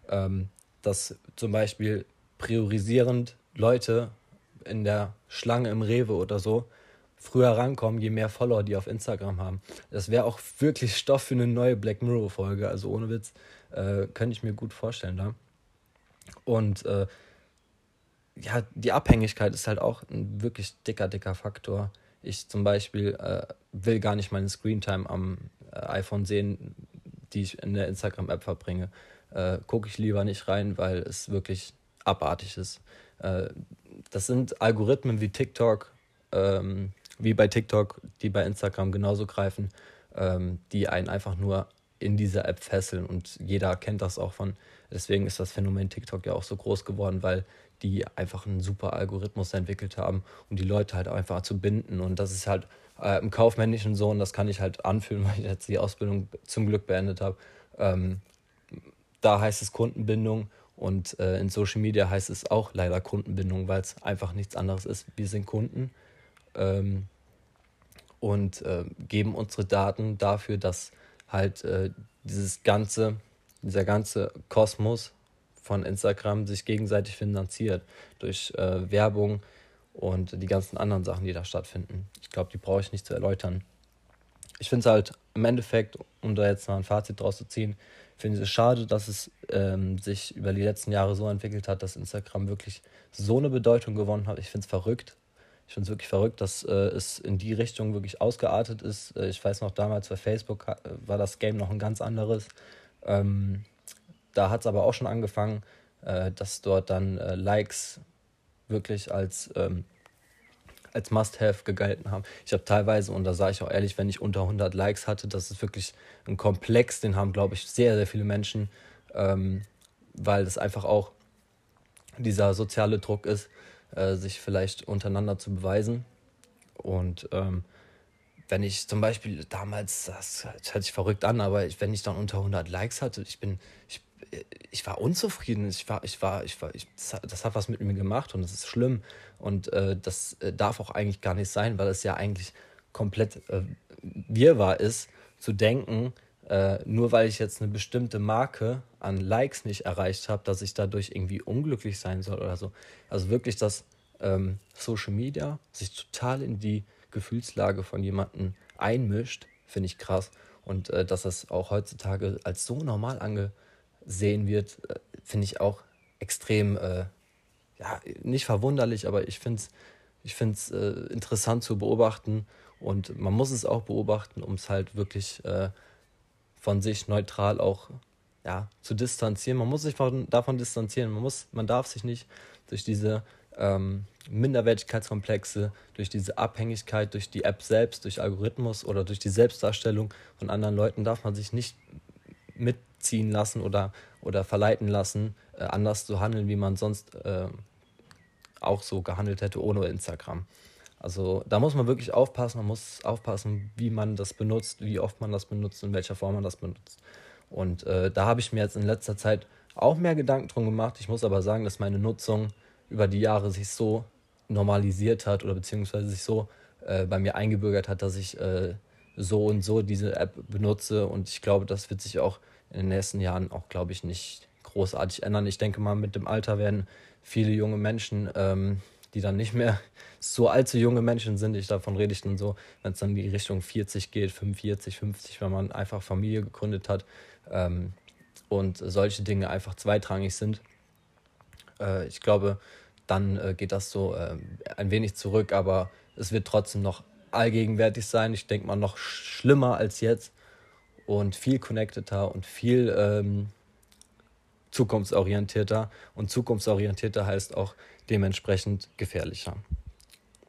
ähm, dass zum Beispiel priorisierend Leute in der Schlange im Rewe oder so früher rankommen, je mehr Follower die auf Instagram haben. Das wäre auch wirklich Stoff für eine neue Black Mirror-Folge. Also ohne Witz, äh, könnte ich mir gut vorstellen da. Und äh, ja, die Abhängigkeit ist halt auch ein wirklich dicker, dicker Faktor. Ich zum Beispiel äh, will gar nicht meine Screentime am äh, iPhone sehen, die ich in der Instagram-App verbringe. Äh, Gucke ich lieber nicht rein, weil es wirklich abartig ist. Äh, das sind Algorithmen wie TikTok, ähm, wie bei TikTok, die bei Instagram genauso greifen, ähm, die einen einfach nur in dieser App fesseln und jeder kennt das auch von. Deswegen ist das Phänomen TikTok ja auch so groß geworden, weil die einfach einen super Algorithmus entwickelt haben, um die Leute halt einfach zu binden. Und das ist halt äh, im kaufmännischen Sohn, das kann ich halt anfühlen, weil ich jetzt die Ausbildung zum Glück beendet habe. Ähm, da heißt es Kundenbindung und äh, in Social Media heißt es auch leider Kundenbindung, weil es einfach nichts anderes ist. Wir sind Kunden ähm, und äh, geben unsere Daten dafür, dass halt äh, dieses ganze, dieser ganze Kosmos von Instagram sich gegenseitig finanziert durch äh, Werbung und die ganzen anderen Sachen, die da stattfinden. Ich glaube, die brauche ich nicht zu erläutern. Ich finde es halt im Endeffekt, um da jetzt mal ein Fazit draus zu ziehen, finde ich es schade, dass es ähm, sich über die letzten Jahre so entwickelt hat, dass Instagram wirklich so eine Bedeutung gewonnen hat. Ich finde es verrückt. Ich finde es wirklich verrückt, dass äh, es in die Richtung wirklich ausgeartet ist. Äh, ich weiß noch, damals bei Facebook war das Game noch ein ganz anderes. Ähm, da hat es aber auch schon angefangen, äh, dass dort dann äh, Likes wirklich als, ähm, als Must-Have gegalten haben. Ich habe teilweise, und da sage ich auch ehrlich, wenn ich unter 100 Likes hatte, das ist wirklich ein Komplex, den haben, glaube ich, sehr, sehr viele Menschen, ähm, weil das einfach auch dieser soziale Druck ist, äh, sich vielleicht untereinander zu beweisen. Und ähm, wenn ich zum Beispiel damals, das, das hört sich verrückt an, aber ich, wenn ich dann unter 100 Likes hatte, ich bin, ich, ich war unzufrieden. Ich war, ich war, ich war, ich, das hat was mit mir gemacht und das ist schlimm. Und äh, das äh, darf auch eigentlich gar nicht sein, weil es ja eigentlich komplett äh, wirrwarr ist, zu denken, äh, nur weil ich jetzt eine bestimmte Marke an Likes nicht erreicht habe, dass ich dadurch irgendwie unglücklich sein soll oder so. Also wirklich, dass ähm, Social Media sich total in die Gefühlslage von jemandem einmischt, finde ich krass. Und äh, dass das auch heutzutage als so normal angesehen wird, äh, finde ich auch extrem, äh, ja, nicht verwunderlich, aber ich finde es ich find's, äh, interessant zu beobachten. Und man muss es auch beobachten, um es halt wirklich äh, von sich neutral auch ja, zu distanzieren. Man muss sich von, davon distanzieren. Man, muss, man darf sich nicht durch diese ähm, Minderwertigkeitskomplexe, durch diese Abhängigkeit, durch die App selbst, durch Algorithmus oder durch die Selbstdarstellung von anderen Leuten darf man sich nicht mitziehen lassen oder, oder verleiten lassen, äh, anders zu handeln, wie man sonst äh, auch so gehandelt hätte ohne Instagram. Also da muss man wirklich aufpassen, man muss aufpassen, wie man das benutzt, wie oft man das benutzt, in welcher Form man das benutzt. Und äh, da habe ich mir jetzt in letzter Zeit auch mehr Gedanken drum gemacht. Ich muss aber sagen, dass meine Nutzung über die Jahre sich so normalisiert hat oder beziehungsweise sich so äh, bei mir eingebürgert hat, dass ich äh, so und so diese App benutze. Und ich glaube, das wird sich auch in den nächsten Jahren auch, glaube ich, nicht großartig ändern. Ich denke mal, mit dem Alter werden viele junge Menschen, ähm, die dann nicht mehr so allzu junge Menschen sind, ich davon rede ich dann so, wenn es dann in die Richtung 40 geht, 45, 50, wenn man einfach Familie gegründet hat ähm, und solche Dinge einfach zweitrangig sind. Äh, ich glaube, dann äh, geht das so äh, ein wenig zurück, aber es wird trotzdem noch allgegenwärtig sein. Ich denke mal noch schlimmer als jetzt und viel connecteder und viel ähm, zukunftsorientierter. Und zukunftsorientierter heißt auch dementsprechend gefährlicher.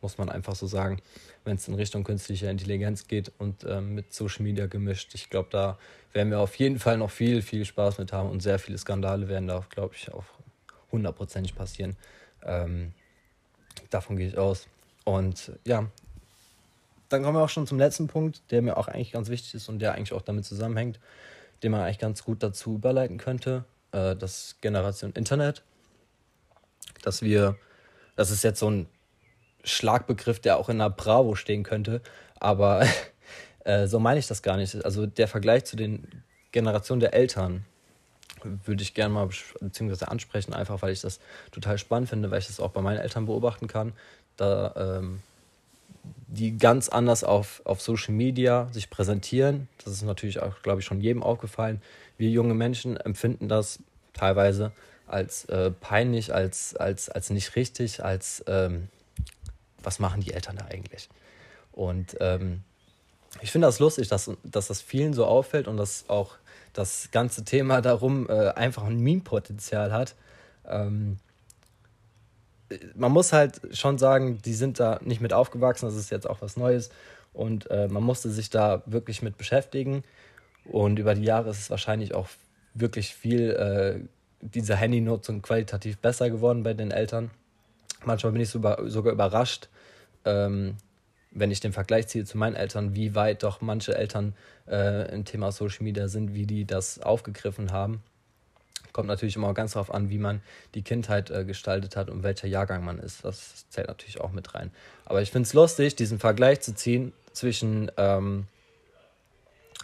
muss man einfach so sagen, wenn es in Richtung künstliche Intelligenz geht und ähm, mit Social Media gemischt. Ich glaube, da werden wir auf jeden Fall noch viel, viel Spaß mit haben und sehr viele Skandale werden da, glaube ich, auch hundertprozentig passieren. Ähm, davon gehe ich aus. Und ja, dann kommen wir auch schon zum letzten Punkt, der mir auch eigentlich ganz wichtig ist und der eigentlich auch damit zusammenhängt, den man eigentlich ganz gut dazu überleiten könnte. Äh, das Generation Internet. Dass wir, das ist jetzt so ein Schlagbegriff, der auch in der Bravo stehen könnte, aber äh, so meine ich das gar nicht. Also der Vergleich zu den Generationen der Eltern würde ich gerne mal beziehungsweise ansprechen, einfach weil ich das total spannend finde, weil ich das auch bei meinen Eltern beobachten kann, da ähm, die ganz anders auf, auf Social Media sich präsentieren. Das ist natürlich auch, glaube ich, schon jedem aufgefallen. Wir junge Menschen empfinden das teilweise als äh, peinlich, als, als, als nicht richtig, als ähm, was machen die Eltern da eigentlich? Und ähm, ich finde das lustig, dass, dass das vielen so auffällt und dass auch das ganze Thema darum äh, einfach ein Meme-Potenzial hat. Ähm, man muss halt schon sagen, die sind da nicht mit aufgewachsen, das ist jetzt auch was Neues und äh, man musste sich da wirklich mit beschäftigen und über die Jahre ist es wahrscheinlich auch wirklich viel äh, diese Handynutzung qualitativ besser geworden bei den Eltern. Manchmal bin ich sogar überrascht, ähm, wenn ich den Vergleich ziehe zu meinen Eltern, wie weit doch manche Eltern äh, im Thema Social Media sind, wie die das aufgegriffen haben. Kommt natürlich immer ganz darauf an, wie man die Kindheit äh, gestaltet hat und welcher Jahrgang man ist. Das zählt natürlich auch mit rein. Aber ich finde es lustig, diesen Vergleich zu ziehen zwischen ähm,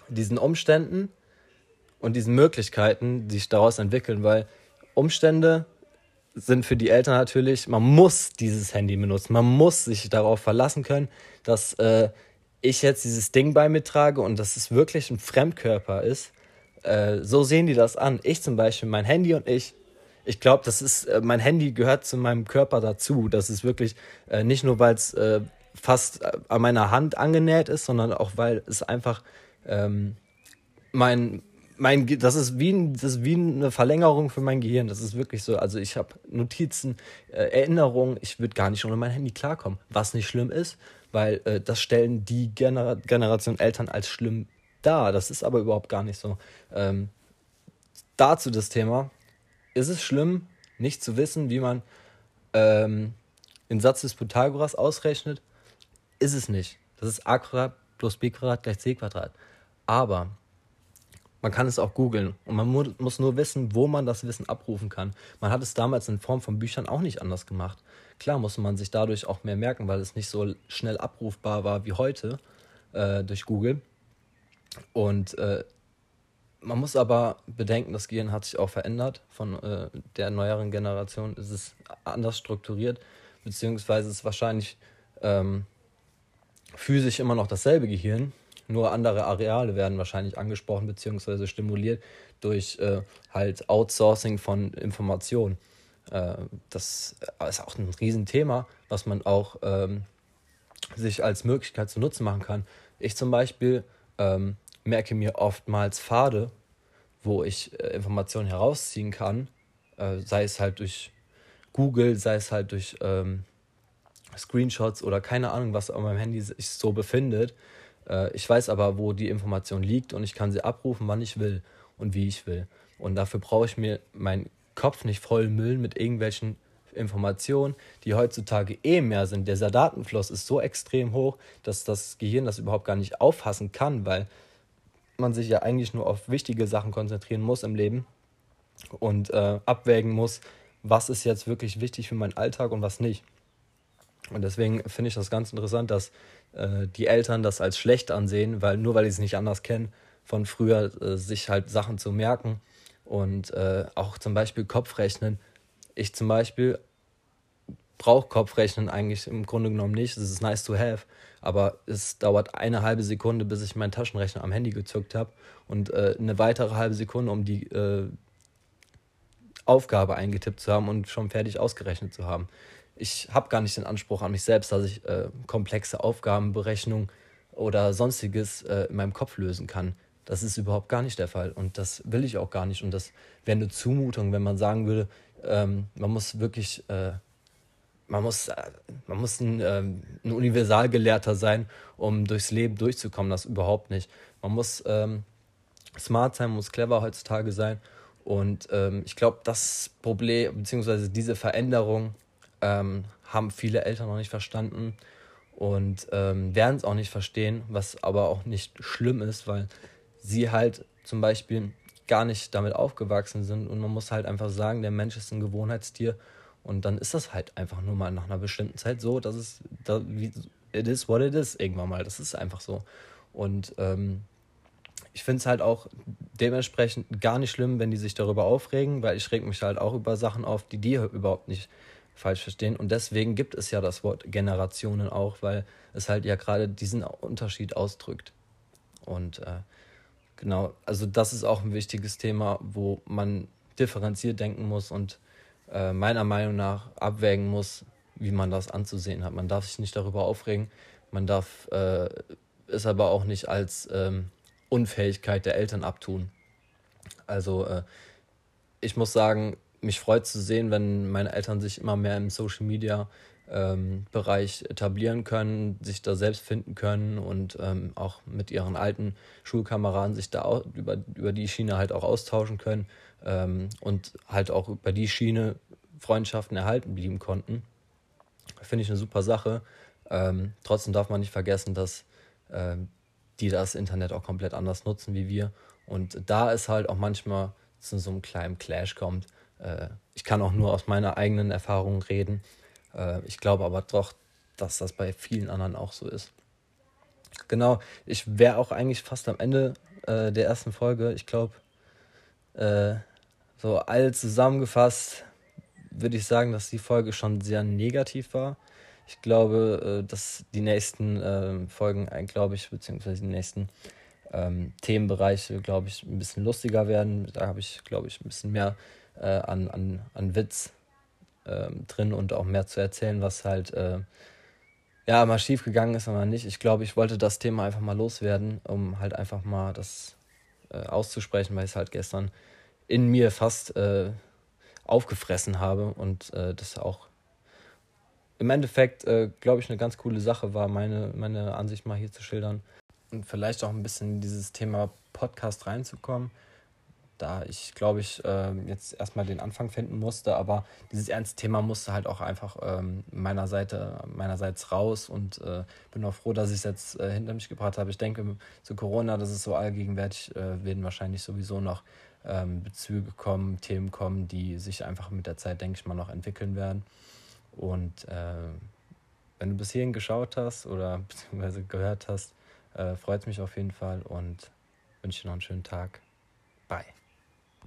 diesen Umständen und diesen Möglichkeiten, die sich daraus entwickeln, weil Umstände sind für die Eltern natürlich, man muss dieses Handy benutzen. Man muss sich darauf verlassen können, dass äh, ich jetzt dieses Ding bei mir trage und dass es wirklich ein Fremdkörper ist. Äh, so sehen die das an. Ich zum Beispiel, mein Handy und ich, ich glaube, das ist, äh, mein Handy gehört zu meinem Körper dazu. Das ist wirklich äh, nicht nur, weil es äh, fast äh, an meiner Hand angenäht ist, sondern auch, weil es einfach ähm, mein, mein, das ist wie, das ist wie eine Verlängerung für mein Gehirn. Das ist wirklich so. Also ich habe Notizen, äh, Erinnerungen. Ich würde gar nicht ohne mein Handy klarkommen. Was nicht schlimm ist, weil äh, das stellen die Gener Generation Eltern als schlimm dar. Das ist aber überhaupt gar nicht so. Ähm, dazu das Thema. Ist es schlimm, nicht zu wissen, wie man ähm, den Satz des Pythagoras ausrechnet? Ist es nicht. Das ist a Quadrat plus b Quadrat gleich c Quadrat. Aber man kann es auch googeln und man mu muss nur wissen, wo man das Wissen abrufen kann. Man hat es damals in Form von Büchern auch nicht anders gemacht. Klar musste man sich dadurch auch mehr merken, weil es nicht so schnell abrufbar war wie heute äh, durch Google. Und äh, man muss aber bedenken, das Gehirn hat sich auch verändert. Von äh, der neueren Generation ist es anders strukturiert, beziehungsweise ist wahrscheinlich ähm, physisch immer noch dasselbe Gehirn, nur andere Areale werden wahrscheinlich angesprochen bzw. stimuliert durch äh, halt Outsourcing von Informationen. Äh, das ist auch ein Riesenthema, was man auch ähm, sich als Möglichkeit zu nutzen machen kann. Ich zum Beispiel ähm, merke mir oftmals Pfade, wo ich äh, Informationen herausziehen kann, äh, sei es halt durch Google, sei es halt durch ähm, Screenshots oder keine Ahnung, was auf meinem Handy sich so befindet äh, ich weiß aber, wo die Information liegt und ich kann sie abrufen, wann ich will und wie ich will. Und dafür brauche ich mir meinen Kopf nicht voll müllen mit irgendwelchen Informationen, die heutzutage eh mehr sind. Dieser Datenfluss ist so extrem hoch, dass das Gehirn das überhaupt gar nicht auffassen kann, weil man sich ja eigentlich nur auf wichtige Sachen konzentrieren muss im Leben und äh, abwägen muss, was ist jetzt wirklich wichtig für meinen Alltag und was nicht. Und deswegen finde ich das ganz interessant, dass äh, die Eltern das als schlecht ansehen, weil nur weil sie es nicht anders kennen, von früher äh, sich halt Sachen zu merken und äh, auch zum Beispiel Kopfrechnen. Ich zum Beispiel brauche Kopfrechnen eigentlich im Grunde genommen nicht. Es ist nice to have, aber es dauert eine halbe Sekunde, bis ich meinen Taschenrechner am Handy gezückt habe und äh, eine weitere halbe Sekunde, um die äh, Aufgabe eingetippt zu haben und schon fertig ausgerechnet zu haben ich habe gar nicht den Anspruch an mich selbst, dass ich äh, komplexe Aufgabenberechnungen oder sonstiges äh, in meinem Kopf lösen kann. Das ist überhaupt gar nicht der Fall und das will ich auch gar nicht. Und das wäre eine Zumutung, wenn man sagen würde, ähm, man muss wirklich, äh, man muss, äh, man muss ein, ähm, ein Universalgelehrter sein, um durchs Leben durchzukommen. Das überhaupt nicht. Man muss ähm, smart sein, muss clever heutzutage sein. Und ähm, ich glaube, das Problem, beziehungsweise diese Veränderung, ähm, haben viele Eltern noch nicht verstanden und ähm, werden es auch nicht verstehen, was aber auch nicht schlimm ist, weil sie halt zum Beispiel gar nicht damit aufgewachsen sind und man muss halt einfach sagen, der Mensch ist ein Gewohnheitstier und dann ist das halt einfach nur mal nach einer bestimmten Zeit so, dass es, da, wie, it is what it is irgendwann mal, das ist einfach so. Und ähm, ich finde es halt auch dementsprechend gar nicht schlimm, wenn die sich darüber aufregen, weil ich reg mich halt auch über Sachen auf, die die überhaupt nicht falsch verstehen. Und deswegen gibt es ja das Wort Generationen auch, weil es halt ja gerade diesen Unterschied ausdrückt. Und äh, genau, also das ist auch ein wichtiges Thema, wo man differenziert denken muss und äh, meiner Meinung nach abwägen muss, wie man das anzusehen hat. Man darf sich nicht darüber aufregen, man darf äh, es aber auch nicht als ähm, Unfähigkeit der Eltern abtun. Also äh, ich muss sagen, mich freut zu sehen, wenn meine Eltern sich immer mehr im Social Media ähm, Bereich etablieren können, sich da selbst finden können und ähm, auch mit ihren alten Schulkameraden sich da auch über, über die Schiene halt auch austauschen können ähm, und halt auch über die Schiene Freundschaften erhalten blieben konnten. Finde ich eine super Sache. Ähm, trotzdem darf man nicht vergessen, dass ähm, die das Internet auch komplett anders nutzen wie wir. Und da ist halt auch manchmal zu so einem kleinen Clash kommt, äh, ich kann auch nur aus meiner eigenen Erfahrung reden. Äh, ich glaube aber doch, dass das bei vielen anderen auch so ist. Genau, ich wäre auch eigentlich fast am Ende äh, der ersten Folge. Ich glaube, äh, so all zusammengefasst würde ich sagen, dass die Folge schon sehr negativ war. Ich glaube, äh, dass die nächsten ähm, Folgen, glaube ich, beziehungsweise die nächsten ähm, Themenbereiche, glaube ich, ein bisschen lustiger werden. Da habe ich, glaube ich, ein bisschen mehr äh, an, an, an Witz äh, drin und auch mehr zu erzählen, was halt äh, ja mal schief gegangen ist, aber nicht. Ich glaube, ich wollte das Thema einfach mal loswerden, um halt einfach mal das äh, auszusprechen, weil ich es halt gestern in mir fast äh, aufgefressen habe und äh, das auch im Endeffekt, glaube ich, eine ganz coole Sache war, meine, meine Ansicht mal hier zu schildern und vielleicht auch ein bisschen in dieses Thema Podcast reinzukommen da ich, glaube ich, äh, jetzt erstmal den Anfang finden musste, aber dieses ernste Thema musste halt auch einfach ähm, meiner Seite, meinerseits raus und äh, bin auch froh, dass ich es jetzt äh, hinter mich gebracht habe. Ich denke, zu Corona, das ist so allgegenwärtig, äh, werden wahrscheinlich sowieso noch ähm, Bezüge kommen, Themen kommen, die sich einfach mit der Zeit, denke ich mal, noch entwickeln werden. Und äh, wenn du bis hierhin geschaut hast oder beziehungsweise gehört hast, äh, freut es mich auf jeden Fall und wünsche dir noch einen schönen Tag. Bye.